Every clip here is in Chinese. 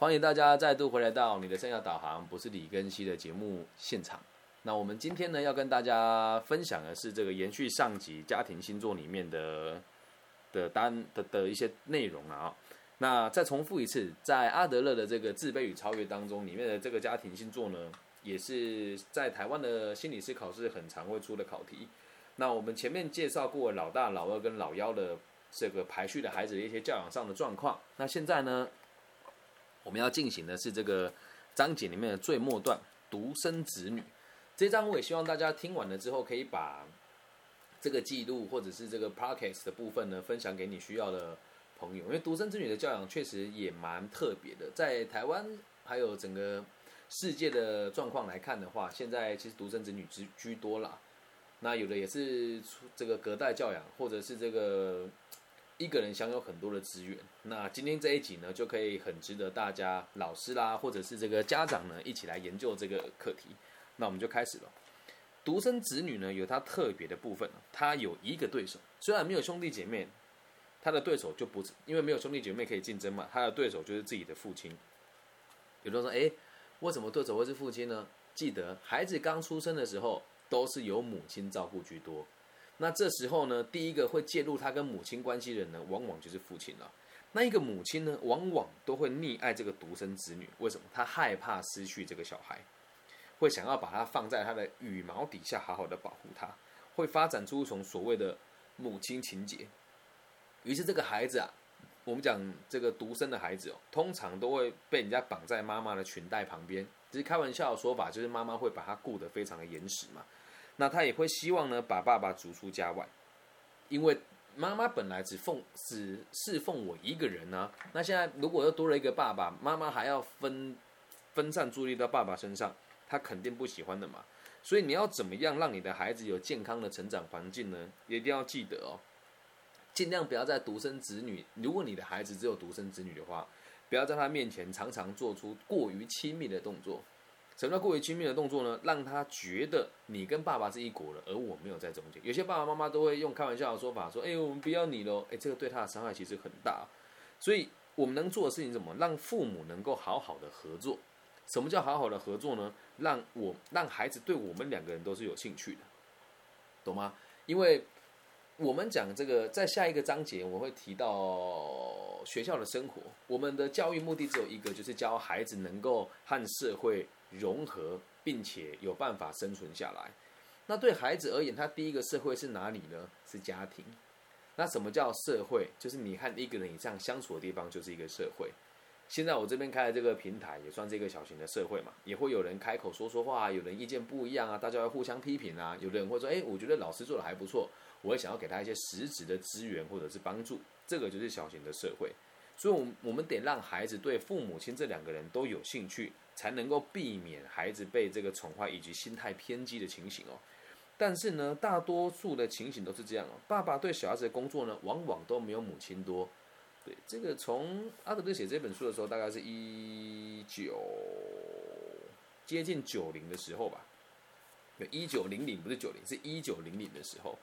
欢迎大家再度回来到你的生涯导航，不是李根熙的节目现场。那我们今天呢，要跟大家分享的是这个延续上集家庭星座里面的的单的的一些内容啊。那再重复一次，在阿德勒的这个自卑与超越当中，里面的这个家庭星座呢，也是在台湾的心理师考试很常会出的考题。那我们前面介绍过老大、老二跟老幺的这个排序的孩子的一些教养上的状况。那现在呢，我们要进行的是这个章节里面的最末段——独生子女。这章我也希望大家听完了之后，可以把这个记录或者是这个 podcast 的部分呢，分享给你需要的。朋友，因为独生子女的教养确实也蛮特别的，在台湾还有整个世界的状况来看的话，现在其实独生子女居居多啦。那有的也是这个隔代教养，或者是这个一个人享有很多的资源。那今天这一集呢，就可以很值得大家老师啦，或者是这个家长呢，一起来研究这个课题。那我们就开始了。独生子女呢，有他特别的部分，他有一个对手，虽然没有兄弟姐妹。他的对手就不因为没有兄弟姐妹可以竞争嘛，他的对手就是自己的父亲。有人说：“哎，为什么对手会是父亲呢？”记得孩子刚出生的时候都是由母亲照顾居多，那这时候呢，第一个会介入他跟母亲关系的人呢，往往就是父亲了。那一个母亲呢，往往都会溺爱这个独生子女，为什么？他害怕失去这个小孩，会想要把他放在他的羽毛底下，好好的保护他，会发展出一种所谓的母亲情节。于是这个孩子啊，我们讲这个独生的孩子哦，通常都会被人家绑在妈妈的裙带旁边。只是开玩笑的说法，就是妈妈会把他顾得非常的严实嘛。那他也会希望呢，把爸爸逐出家外，因为妈妈本来只奉只侍奉我一个人呢。那现在如果又多了一个爸爸，妈妈还要分分散注意力到爸爸身上，他肯定不喜欢的嘛。所以你要怎么样让你的孩子有健康的成长环境呢？一定要记得哦。尽量不要在独生子女，如果你的孩子只有独生子女的话，不要在他面前常常做出过于亲密的动作。什么叫过于亲密的动作呢？让他觉得你跟爸爸是一国的，而我没有在中间。有些爸爸妈妈都会用开玩笑的说法说：“哎，我们不要你喽。”哎，这个对他的伤害其实很大。所以我们能做的事情怎么？让父母能够好好的合作。什么叫好好的合作呢？让我让孩子对我们两个人都是有兴趣的，懂吗？因为。我们讲这个，在下一个章节我会提到学校的生活。我们的教育目的只有一个，就是教孩子能够和社会融合，并且有办法生存下来。那对孩子而言，他第一个社会是哪里呢？是家庭。那什么叫社会？就是你和一个人以上相处的地方，就是一个社会。现在我这边开的这个平台，也算是一个小型的社会嘛，也会有人开口说说话，有人意见不一样啊，大家要互相批评啊。有的人会说，哎，我觉得老师做的还不错。我会想要给他一些实质的资源或者是帮助，这个就是小型的社会。所以，我我们得让孩子对父母亲这两个人都有兴趣，才能够避免孩子被这个宠坏以及心态偏激的情形哦。但是呢，大多数的情形都是这样哦。爸爸对小孩子的工作呢，往往都没有母亲多。对，这个从阿德勒写这本书的时候，大概是一九接近九零的时候吧。一九零零不是九零，是一九零零的时候。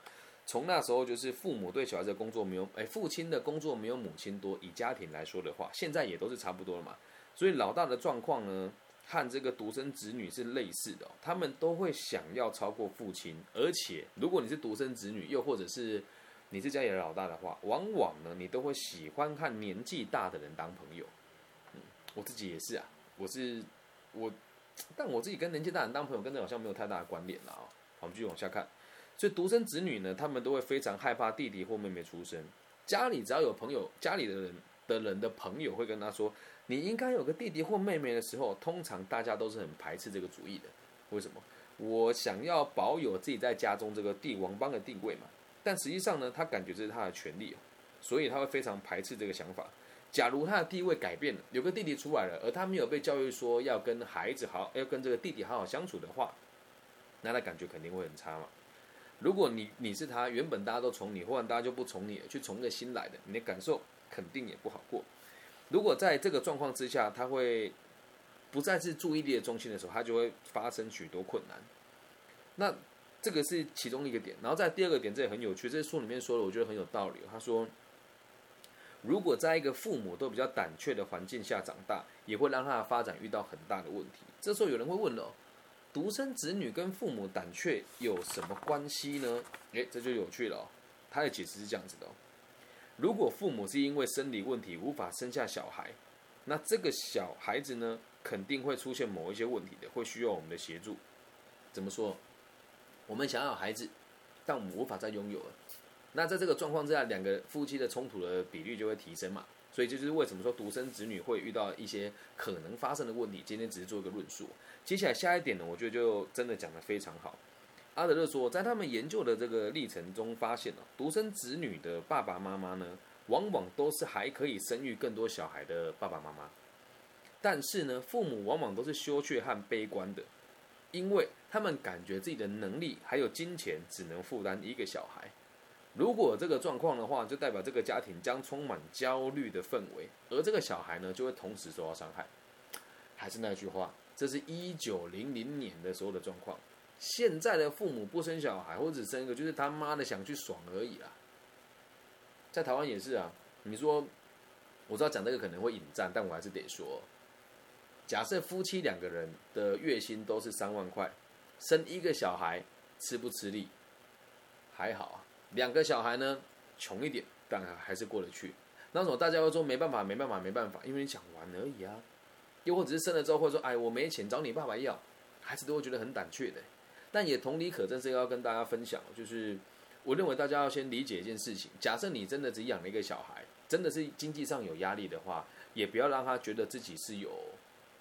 从那时候就是父母对小孩子的工作没有，哎，父亲的工作没有母亲多。以家庭来说的话，现在也都是差不多了嘛。所以老大的状况呢，和这个独生子女是类似的，他们都会想要超过父亲。而且，如果你是独生子女，又或者是你是家里的老大的话，往往呢，你都会喜欢和年纪大的人当朋友。嗯，我自己也是啊，我是我，但我自己跟年纪大人当朋友，跟这好像没有太大的关联了啊。我们继续往下看。所以独生子女呢，他们都会非常害怕弟弟或妹妹出生。家里只要有朋友，家里的人的人的朋友会跟他说：“你应该有个弟弟或妹妹的时候，通常大家都是很排斥这个主意的。为什么？我想要保有自己在家中这个帝王邦的地位嘛。但实际上呢，他感觉这是他的权利，所以他会非常排斥这个想法。假如他的地位改变了，有个弟弟出来了，而他没有被教育说要跟孩子好，要跟这个弟弟好好相处的话，那他感觉肯定会很差嘛。”如果你你是他，原本大家都宠你，忽然大家就不宠你了，去宠个新来的，你的感受肯定也不好过。如果在这个状况之下，他会不再是注意力的中心的时候，他就会发生许多困难。那这个是其中一个点，然后在第二个点，这也很有趣，这书里面说的，我觉得很有道理。他说，如果在一个父母都比较胆怯的环境下长大，也会让他的发展遇到很大的问题。这时候有人会问了，独生子女跟父母胆怯有什么关系呢？诶，这就有趣了哦。他的解释是这样子的：如果父母是因为生理问题无法生下小孩，那这个小孩子呢，肯定会出现某一些问题的，会需要我们的协助。怎么说？我们想要孩子，但我们无法再拥有了。那在这个状况之下，两个夫妻的冲突的比率就会提升嘛。所以这就是为什么说独生子女会遇到一些可能发生的问题。今天只是做一个论述。接下来下一点呢，我觉得就真的讲得非常好。阿德勒说，在他们研究的这个历程中，发现了独生子女的爸爸妈妈呢，往往都是还可以生育更多小孩的爸爸妈妈。但是呢，父母往往都是羞怯和悲观的，因为他们感觉自己的能力还有金钱只能负担一个小孩。如果这个状况的话，就代表这个家庭将充满焦虑的氛围，而这个小孩呢，就会同时受到伤害。还是那句话，这是一九零零年的时候的状况。现在的父母不生小孩，或者生一个，就是他妈的想去爽而已啦。在台湾也是啊。你说，我知道讲这个可能会引战，但我还是得说，假设夫妻两个人的月薪都是三万块，生一个小孩吃不吃力？还好啊。两个小孩呢，穷一点，但还是过得去。那时候大家会说没办法，没办法，没办法，因为你想玩而已啊。又或者是生了之后会说，哎，我没钱找你爸爸要，孩子都会觉得很胆怯的。但也同理可证，是要跟大家分享，就是我认为大家要先理解一件事情：假设你真的只养了一个小孩，真的是经济上有压力的话，也不要让他觉得自己是有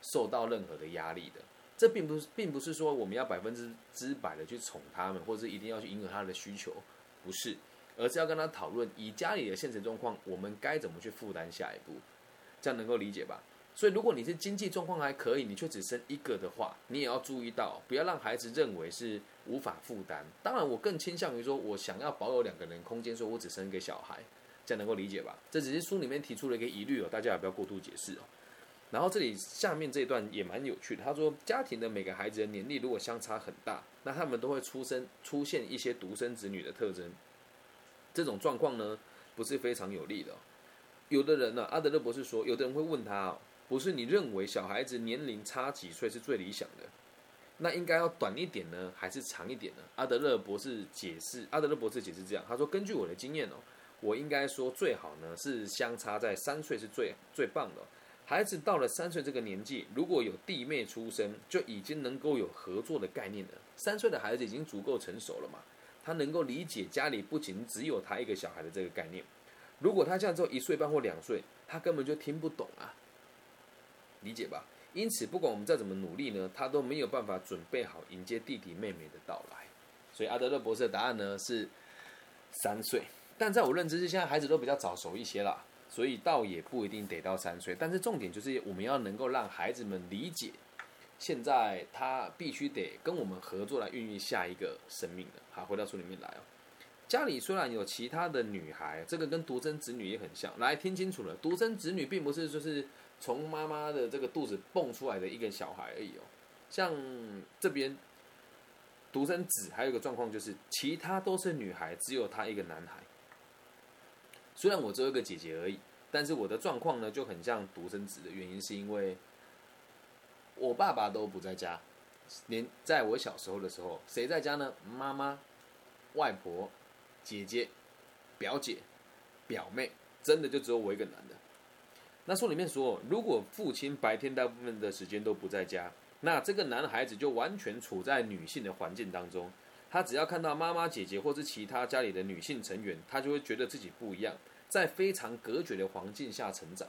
受到任何的压力的。这并不是，并不是说我们要百分之之百的去宠他们，或者一定要去迎合他的需求。不是，而是要跟他讨论以家里的现实状况，我们该怎么去负担下一步，这样能够理解吧？所以，如果你是经济状况还可以，你却只生一个的话，你也要注意到，不要让孩子认为是无法负担。当然，我更倾向于说，我想要保有两个人空间，说我只生一个小孩，这样能够理解吧？这只是书里面提出了一个疑虑哦，大家也不要过度解释哦。然后这里下面这一段也蛮有趣的，他说，家庭的每个孩子的年龄如果相差很大。那他们都会出生出现一些独生子女的特征，这种状况呢不是非常有利的。有的人呢，阿德勒博士说，有的人会问他，不是你认为小孩子年龄差几岁是最理想的？那应该要短一点呢，还是长一点呢？阿德勒博士解释，阿德勒博士解释这样，他说，根据我的经验哦，我应该说最好呢是相差在三岁是最最棒的。孩子到了三岁这个年纪，如果有弟妹出生，就已经能够有合作的概念了。三岁的孩子已经足够成熟了嘛？他能够理解家里不仅只有他一个小孩的这个概念。如果他这样之后一岁半或两岁，他根本就听不懂啊，理解吧？因此，不管我们再怎么努力呢，他都没有办法准备好迎接弟弟妹妹的到来。所以阿德勒博士的答案呢是三岁，但在我认知是现在孩子都比较早熟一些啦。所以倒也不一定得到三岁，但是重点就是我们要能够让孩子们理解，现在他必须得跟我们合作来孕育下一个生命的。好，回到书里面来哦。家里虽然有其他的女孩，这个跟独生子女也很像。来听清楚了，独生子女并不是说是从妈妈的这个肚子蹦出来的一个小孩而已哦。像这边独生子还有一个状况就是，其他都是女孩，只有他一个男孩。虽然我只有一个姐姐而已，但是我的状况呢就很像独生子的原因，是因为我爸爸都不在家，连在我小时候的时候，谁在家呢？妈妈、外婆、姐姐、表姐、表妹，真的就只有我一个男的。那书里面说，如果父亲白天大部分的时间都不在家，那这个男孩子就完全处在女性的环境当中。他只要看到妈妈、姐姐或是其他家里的女性成员，他就会觉得自己不一样，在非常隔绝的环境下成长。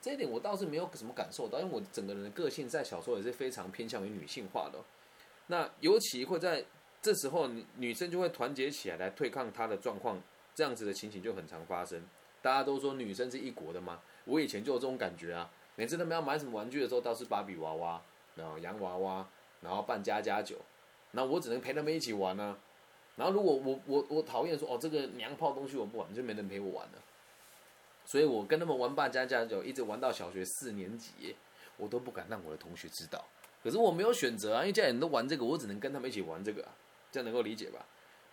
这一点我倒是没有什么感受到，因为我整个人的个性在小时候也是非常偏向于女性化的。那尤其会在这时候，女生就会团结起来来对抗他的状况，这样子的情形就很常发生。大家都说女生是一国的吗？我以前就有这种感觉啊。每次他们要买什么玩具的时候，倒是芭比娃娃，然后洋娃娃，然后扮家家酒。那我只能陪他们一起玩呢，然后如果我我我讨厌说哦这个娘炮东西我不玩，就没人陪我玩了，所以我跟他们玩扮家家酒，一直玩到小学四年级，我都不敢让我的同学知道。可是我没有选择啊，因为家里人都玩这个，我只能跟他们一起玩这个，这样能够理解吧？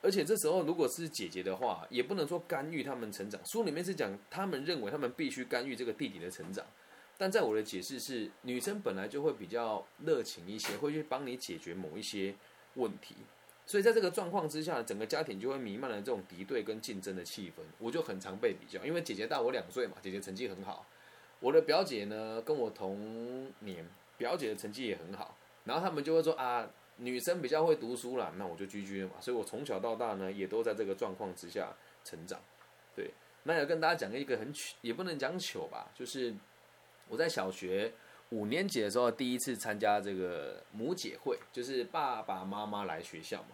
而且这时候如果是姐姐的话，也不能说干预他们成长。书里面是讲他们认为他们必须干预这个弟弟的成长，但在我的解释是，女生本来就会比较热情一些，会去帮你解决某一些问题。所以在这个状况之下，整个家庭就会弥漫了这种敌对跟竞争的气氛。我就很常被比较，因为姐姐大我两岁嘛，姐姐成绩很好。我的表姐呢跟我同年，表姐的成绩也很好。然后他们就会说啊，女生比较会读书啦，那我就居居嘛。所以我从小到大呢，也都在这个状况之下成长。对，那要跟大家讲一个很糗，也不能讲糗吧，就是我在小学五年级的时候，第一次参加这个母姐会，就是爸爸妈妈来学校嘛。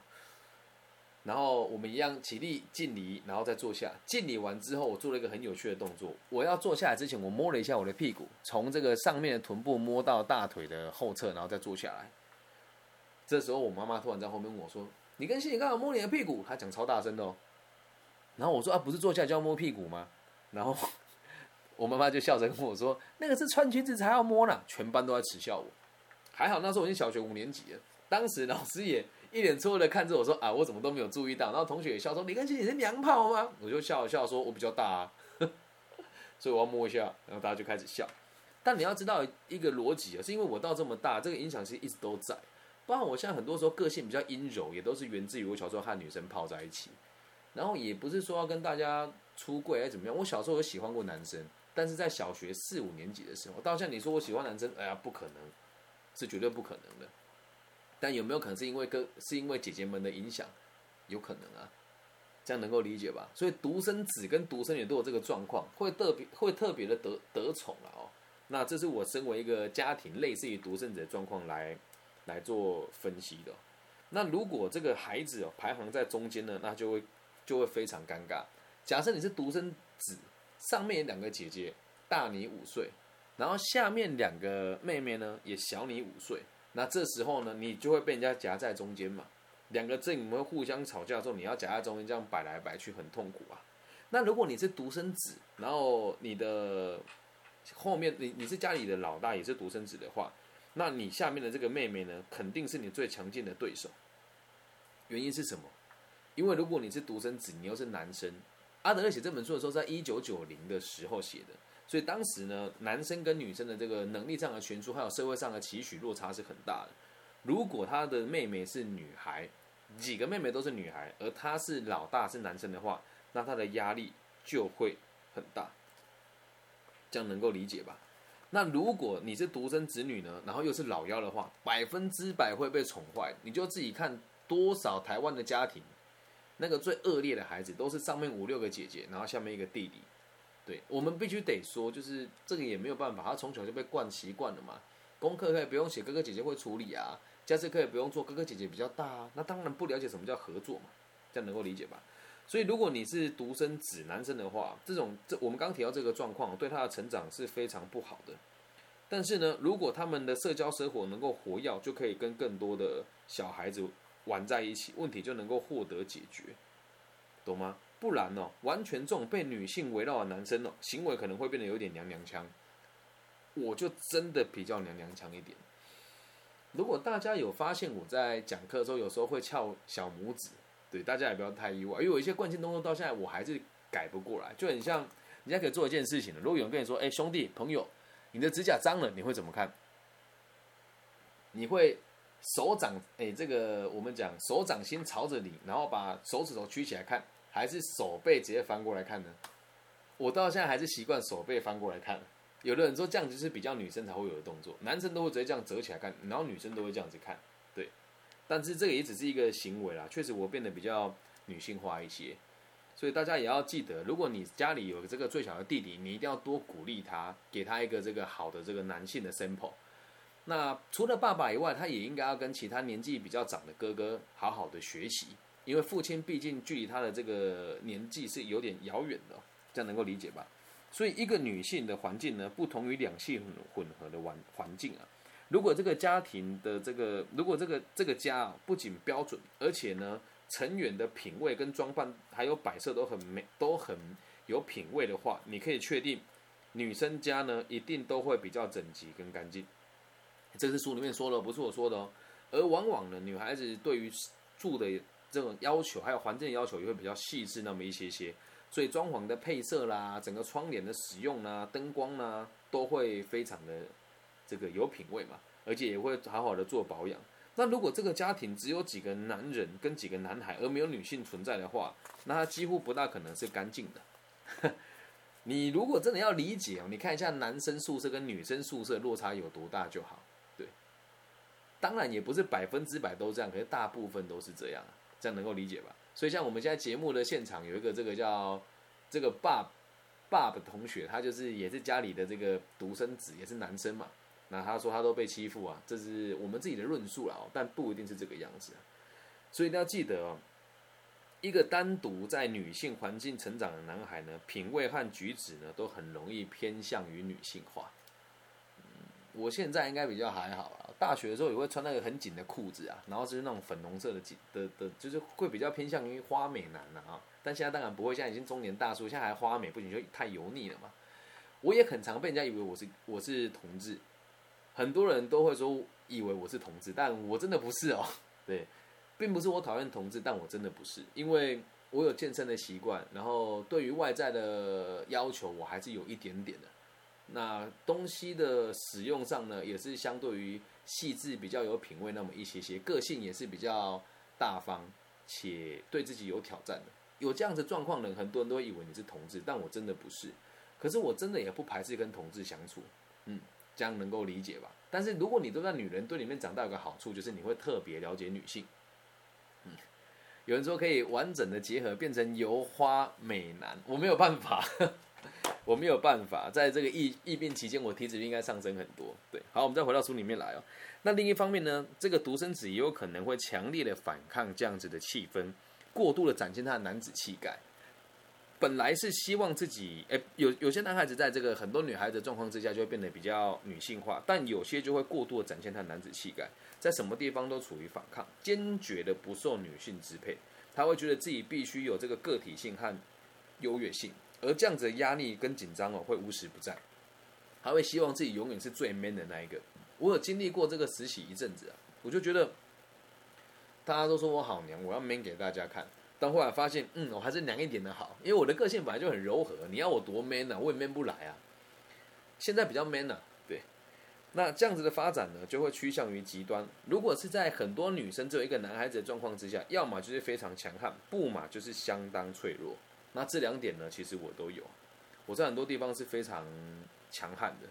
然后我们一样起立敬礼，然后再坐下。敬礼完之后，我做了一个很有趣的动作。我要坐下来之前，我摸了一下我的屁股，从这个上面的臀部摸到大腿的后侧，然后再坐下来。这时候我妈妈突然在后面问我说：“你跟心里刚好摸你的屁股？”她讲超大声的哦。然后我说：“啊，不是坐下就要摸屁股吗？”然后我妈妈就笑着跟我说：“那个是穿裙子才要摸呢。”全班都在耻笑我。还好那时候我已经小学五年级了，当时老师也。一脸错愕的看着我说：“啊，我怎么都没有注意到。”然后同学也笑说：“李根熙，你是娘炮吗？”我就笑了笑说：“我比较大啊，所以我要摸一下。”然后大家就开始笑。但你要知道一个逻辑啊，是因为我到这么大，这个影响其实一直都在。包括我现在很多时候个性比较阴柔，也都是源自于我小时候和女生泡在一起。然后也不是说要跟大家出柜还是怎么样。我小时候有喜欢过男生，但是在小学四五年级的时候，到像你说我喜欢男生，哎呀，不可能，是绝对不可能的。但有没有可能是因为跟是因为姐姐们的影响？有可能啊，这样能够理解吧？所以独生子跟独生女都有这个状况，会特别会特别的得得宠了哦。那这是我身为一个家庭类似于独生子的状况来来做分析的。那如果这个孩子哦排行在中间呢，那就会就会非常尴尬。假设你是独生子，上面有两个姐姐大你五岁，然后下面两个妹妹呢也小你五岁。那这时候呢，你就会被人家夹在中间嘛，两个阵营会互相吵架的时候，你要夹在中间，这样摆来摆去很痛苦啊。那如果你是独生子，然后你的后面你你是家里的老大，也是独生子的话，那你下面的这个妹妹呢，肯定是你最强劲的对手。原因是什么？因为如果你是独生子，你又是男生，阿德勒写这本书的时候，在一九九零的时候写的。所以当时呢，男生跟女生的这个能力上的悬殊，还有社会上的期许落差是很大的。如果他的妹妹是女孩，几个妹妹都是女孩，而他是老大是男生的话，那他的压力就会很大。这样能够理解吧？那如果你是独生子女呢，然后又是老幺的话，百分之百会被宠坏。你就自己看多少台湾的家庭，那个最恶劣的孩子都是上面五六个姐姐，然后下面一个弟弟。对我们必须得说，就是这个也没有办法，他从小就被惯习惯了嘛。功课可以不用写，哥哥姐姐会处理啊；家事可以不用做，哥哥姐姐比较大啊。那当然不了解什么叫合作嘛，这样能够理解吧？所以如果你是独生子男生的话，这种这我们刚提到这个状况，对他的成长是非常不好的。但是呢，如果他们的社交生活能够活跃，就可以跟更多的小孩子玩在一起，问题就能够获得解决，懂吗？不然哦，完全这种被女性围绕的男生哦，行为可能会变得有点娘娘腔。我就真的比较娘娘腔一点。如果大家有发现我在讲课的时候，有时候会翘小拇指，对大家也不要太意外，因为有一些惯性动作到现在我还是改不过来，就很像人家可以做一件事情如果有人跟你说：“哎，兄弟朋友，你的指甲脏了，你会怎么看？”你会手掌哎，这个我们讲手掌心朝着你，然后把手指头举起来看。还是手背直接翻过来看呢？我到现在还是习惯手背翻过来看。有的人说这样子是比较女生才会有的动作，男生都会直接这样折起来看，然后女生都会这样子看。对，但是这个也只是一个行为啦。确实我变得比较女性化一些，所以大家也要记得，如果你家里有这个最小的弟弟，你一定要多鼓励他，给他一个这个好的这个男性的 sample。那除了爸爸以外，他也应该要跟其他年纪比较长的哥哥好好的学习。因为父亲毕竟距离他的这个年纪是有点遥远的，这样能够理解吧？所以一个女性的环境呢，不同于两性混合的环环境啊。如果这个家庭的这个，如果这个这个家啊，不仅标准，而且呢，成员的品味跟装扮还有摆设都很美，都很有品味的话，你可以确定，女生家呢一定都会比较整齐跟干净。这是书里面说的，不是我说的哦。而往往呢，女孩子对于住的这种要求，还有环境的要求也会比较细致那么一些些，所以装潢的配色啦，整个窗帘的使用啦，灯光啦，都会非常的这个有品味嘛，而且也会好好的做保养。那如果这个家庭只有几个男人跟几个男孩，而没有女性存在的话，那他几乎不大可能是干净的。你如果真的要理解哦，你看一下男生宿舍跟女生宿舍落差有多大就好。当然也不是百分之百都这样，可是大部分都是这样，这样能够理解吧？所以像我们现在节目的现场有一个这个叫这个爸爸的同学，他就是也是家里的这个独生子，也是男生嘛。那他说他都被欺负啊，这是我们自己的论述了哦，但不一定是这个样子。所以一定要记得哦，一个单独在女性环境成长的男孩呢，品味和举止呢，都很容易偏向于女性化。我现在应该比较还好啊，大学的时候也会穿那个很紧的裤子啊，然后就是那种粉红色的紧的的，就是会比较偏向于花美男了啊。但现在当然不会，现在已经中年大叔，现在还花美，不仅就太油腻了嘛。我也很常被人家以为我是我是同志。很多人都会说以为我是同志，但我真的不是哦。对，并不是我讨厌同志，但我真的不是，因为我有健身的习惯，然后对于外在的要求我还是有一点点的。那东西的使用上呢，也是相对于细致、比较有品味那么一些些，个性也是比较大方且对自己有挑战的。有这样子状况的，很多人都会以为你是同志，但我真的不是。可是我真的也不排斥跟同志相处，嗯。这样能够理解吧？但是如果你都在女人堆里面长大，有个好处就是你会特别了解女性。嗯，有人说可以完整的结合变成油花美男，我没有办法，我没有办法。在这个疫疫病期间，我体脂率应该上升很多。对，好，我们再回到书里面来哦。那另一方面呢，这个独生子也有可能会强烈的反抗这样子的气氛，过度的展现他的男子气概。本来是希望自己，哎，有有些男孩子在这个很多女孩子的状况之下，就会变得比较女性化，但有些就会过度的展现他男子气概，在什么地方都处于反抗，坚决的不受女性支配，他会觉得自己必须有这个个体性和优越性，而这样子的压力跟紧张哦，会无时不在，他会希望自己永远是最 man 的那一个。我有经历过这个实习一阵子啊，我就觉得大家都说我好娘，我要 man 给大家看。但后来发现，嗯，我还是娘一点的好，因为我的个性本来就很柔和。你要我多 man 呢，我也 man 不来啊。现在比较 man 了，对。那这样子的发展呢，就会趋向于极端。如果是在很多女生只有一个男孩子的状况之下，要么就是非常强悍，不嘛就是相当脆弱。那这两点呢，其实我都有。我在很多地方是非常强悍的，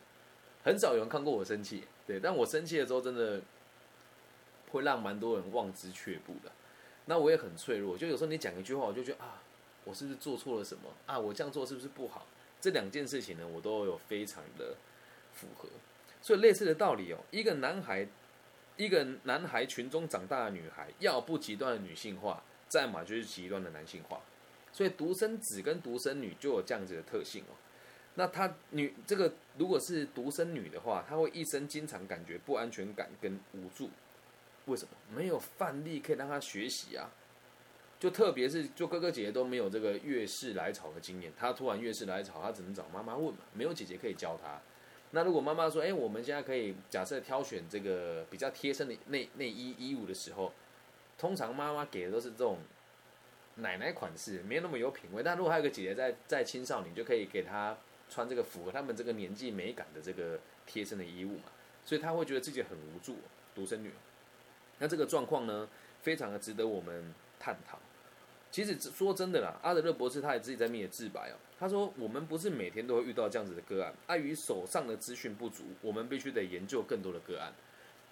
很少有人看过我生气，对。但我生气的时候，真的会让蛮多人望之却步的。那我也很脆弱，就有时候你讲一句话，我就觉得啊，我是不是做错了什么啊？我这样做是不是不好？这两件事情呢，我都有非常的符合。所以类似的道理哦，一个男孩，一个男孩群中长大的女孩，要不极端的女性化，再嘛就是极端的男性化。所以独生子跟独生女就有这样子的特性哦。那她女这个如果是独生女的话，她会一生经常感觉不安全感跟无助。为什么没有范例可以让她学习啊？就特别是就哥哥姐姐都没有这个月事来潮的经验，她突然月事来潮，她只能找妈妈问嘛，没有姐姐可以教她。那如果妈妈说：“哎，我们现在可以假设挑选这个比较贴身的内内衣衣物的时候，通常妈妈给的都是这种奶奶款式，没有那么有品味。但如果还有个姐姐在在青少年，就可以给她穿这个符合他们这个年纪美感的这个贴身的衣物嘛，所以她会觉得自己很无助，独生女。”那这个状况呢，非常的值得我们探讨。其实说真的啦，阿德勒博士他也自己在面也自白哦。他说，我们不是每天都会遇到这样子的个案，碍于手上的资讯不足，我们必须得研究更多的个案。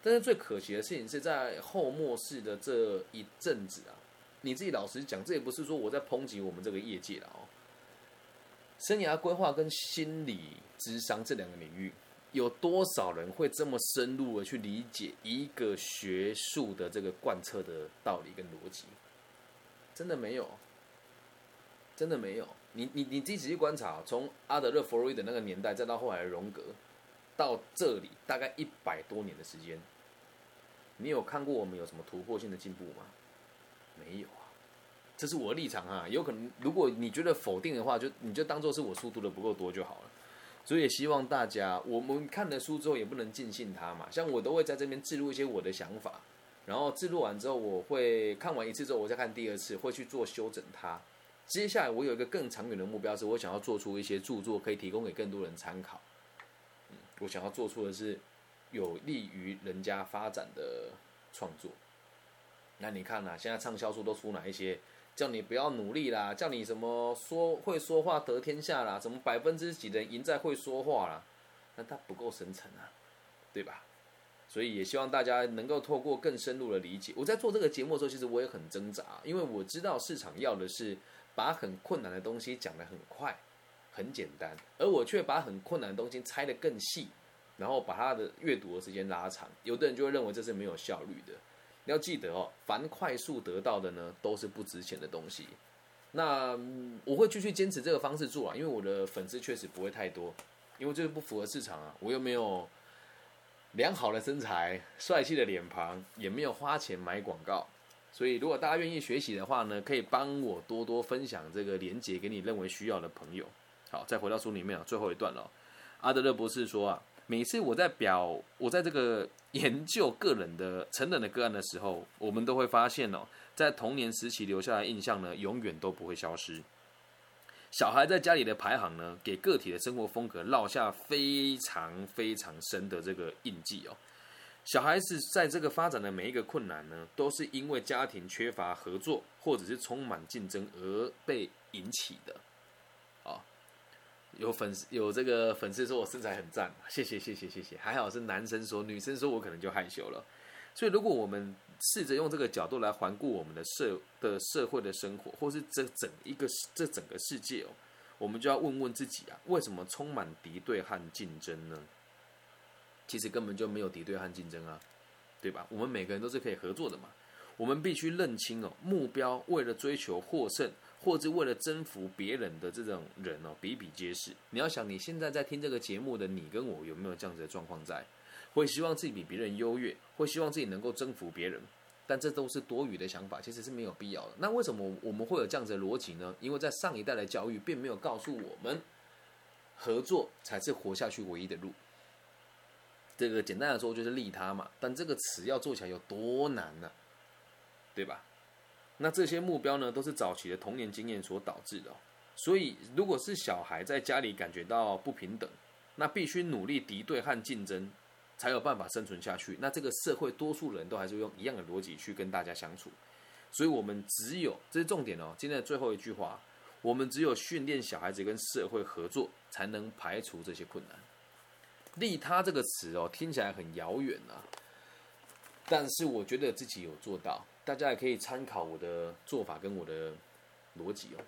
但是最可惜的事情是在后末世的这一阵子啊，你自己老实讲，这也不是说我在抨击我们这个业界了哦。生涯规划跟心理智商这两个领域。有多少人会这么深入的去理解一个学术的这个贯彻的道理跟逻辑？真的没有，真的没有。你你你自己仔细观察，从阿德勒、弗洛伊德那个年代，再到后来荣格，到这里大概一百多年的时间，你有看过我们有什么突破性的进步吗？没有啊。这是我的立场啊。有可能如果你觉得否定的话，就你就当做是我书读的不够多就好了。所以也希望大家，我们看了书之后也不能尽信他嘛。像我都会在这边记录一些我的想法，然后记录完之后，我会看完一次之后，我再看第二次，会去做修整它。接下来我有一个更长远的目标，是我想要做出一些著作，可以提供给更多人参考。嗯，我想要做出的是有利于人家发展的创作。那你看呐，现在畅销书都出哪一些？叫你不要努力啦，叫你什么说会说话得天下啦，什么百分之几的人赢在会说话啦，那他不够深层啊，对吧？所以也希望大家能够透过更深入的理解。我在做这个节目的时候，其实我也很挣扎，因为我知道市场要的是把很困难的东西讲得很快、很简单，而我却把很困难的东西拆得更细，然后把它的阅读的时间拉长。有的人就会认为这是没有效率的。要记得哦，凡快速得到的呢，都是不值钱的东西。那我会继续坚持这个方式做啊，因为我的粉丝确实不会太多，因为这个不符合市场啊。我又没有良好的身材、帅气的脸庞，也没有花钱买广告。所以，如果大家愿意学习的话呢，可以帮我多多分享这个链接给你认为需要的朋友。好，再回到书里面啊，最后一段了。阿德勒博士说啊。每次我在表我在这个 研究个人的成人的个案的时候，我们都会发现哦，在童年时期留下的印象呢，永远都不会消失。小孩在家里的排行呢，给个体的生活风格烙下非常非常深的这个印记哦。小孩子在这个发展的每一个困难呢，都是因为家庭缺乏合作或者是充满竞争而被引起的。有粉丝有这个粉丝说我身材很赞，谢谢谢谢谢谢，还好是男生说，女生说我可能就害羞了。所以如果我们试着用这个角度来环顾我们的社的社会的生活，或是这整一个这整个世界哦，我们就要问问自己啊，为什么充满敌对和竞争呢？其实根本就没有敌对和竞争啊，对吧？我们每个人都是可以合作的嘛。我们必须认清哦，目标为了追求获胜。或者为了征服别人的这种人哦，比比皆是。你要想，你现在在听这个节目的你跟我，有没有这样子的状况在？会希望自己比别人优越，会希望自己能够征服别人，但这都是多余的想法，其实是没有必要的。那为什么我们会有这样子的逻辑呢？因为在上一代的教育并没有告诉我们，合作才是活下去唯一的路。这个简单的说就是利他嘛，但这个词要做起来有多难呢？对吧？那这些目标呢，都是早期的童年经验所导致的。所以，如果是小孩在家里感觉到不平等，那必须努力敌对和竞争，才有办法生存下去。那这个社会多数人都还是用一样的逻辑去跟大家相处。所以我们只有，这是重点哦。今天的最后一句话，我们只有训练小孩子跟社会合作，才能排除这些困难。利他这个词哦，听起来很遥远啊，但是我觉得自己有做到。大家也可以参考我的做法跟我的逻辑哦。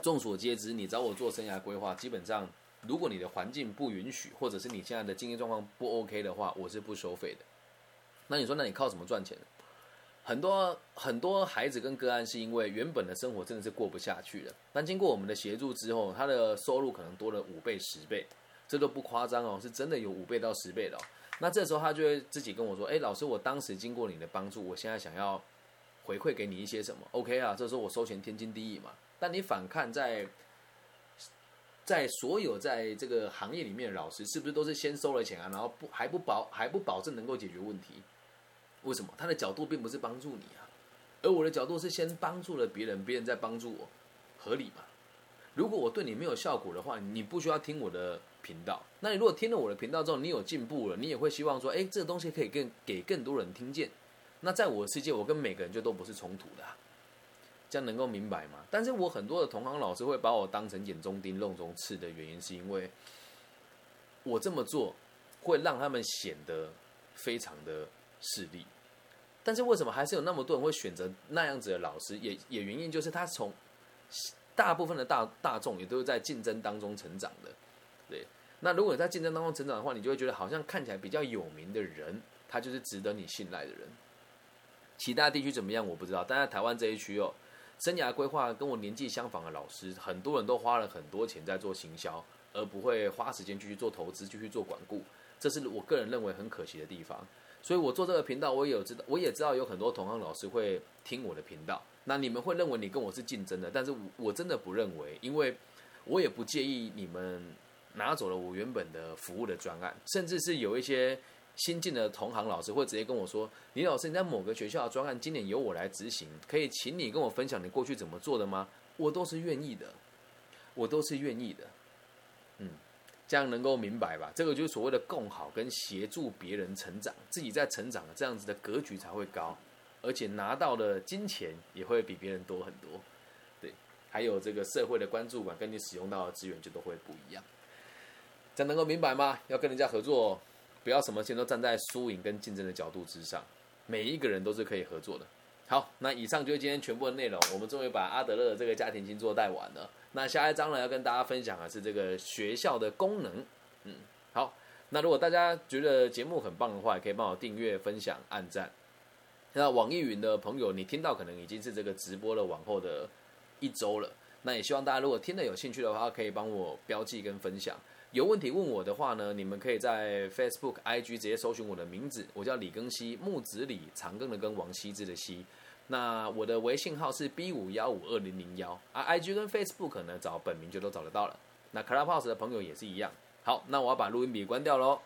众所皆知，你找我做生涯规划，基本上如果你的环境不允许，或者是你现在的经济状况不 OK 的话，我是不收费的。那你说，那你靠什么赚钱？很多很多孩子跟个案是因为原本的生活真的是过不下去了，但经过我们的协助之后，他的收入可能多了五倍、十倍，这都不夸张哦，是真的有五倍到十倍的哦。那这时候他就会自己跟我说：“哎，老师，我当时经过你的帮助，我现在想要回馈给你一些什么？OK 啊，这时候我收钱天经地义嘛。但你反看在在所有在这个行业里面的老师，是不是都是先收了钱啊，然后不还不保还不保证能够解决问题？为什么？他的角度并不是帮助你啊，而我的角度是先帮助了别人，别人再帮助我，合理嘛？如果我对你没有效果的话，你不需要听我的。”频道，那你如果听了我的频道之后，你有进步了，你也会希望说，哎，这个东西可以更给更多人听见。那在我的世界，我跟每个人就都不是冲突的，这样能够明白吗？但是我很多的同行老师会把我当成眼中钉、肉中刺的原因，是因为我这么做会让他们显得非常的势利。但是为什么还是有那么多人会选择那样子的老师？也也原因就是他从大部分的大大众也都是在竞争当中成长的，对。那如果在竞争当中成长的话，你就会觉得好像看起来比较有名的人，他就是值得你信赖的人。其他地区怎么样我不知道，但在台湾这一区哦，生涯规划跟我年纪相仿的老师，很多人都花了很多钱在做行销，而不会花时间继续做投资，继续做管顾，这是我个人认为很可惜的地方。所以我做这个频道，我也有知道，我也知道有很多同行老师会听我的频道。那你们会认为你跟我是竞争的，但是我我真的不认为，因为我也不介意你们。拿走了我原本的服务的专案，甚至是有一些新进的同行老师会直接跟我说：“李老师，你在某个学校的专案今年由我来执行，可以请你跟我分享你过去怎么做的吗？”我都是愿意的，我都是愿意的。嗯，这样能够明白吧？这个就是所谓的共好跟协助别人成长，自己在成长，这样子的格局才会高，而且拿到的金钱也会比别人多很多。对，还有这个社会的关注感跟你使用到的资源就都会不一样。这能够明白吗？要跟人家合作。不要什么钱都站在输赢跟竞争的角度之上，每一个人都是可以合作的。好，那以上就是今天全部的内容。我们终于把阿德勒的这个家庭星座带完了。那下一章呢，要跟大家分享的是这个学校的功能。嗯，好。那如果大家觉得节目很棒的话，也可以帮我订阅、分享、按赞。那网易云的朋友，你听到可能已经是这个直播的往后的一周了。那也希望大家如果听得有兴趣的话，可以帮我标记跟分享。有问题问我的话呢，你们可以在 Facebook、IG 直接搜寻我的名字，我叫李庚希，木子李，长庚的庚，王羲之的羲。那我的微信号是 B 五幺五二零零幺啊，IG 跟 Facebook 呢找本名就都找得到了。那 Clubhouse 的朋友也是一样。好，那我要把录音笔关掉喽。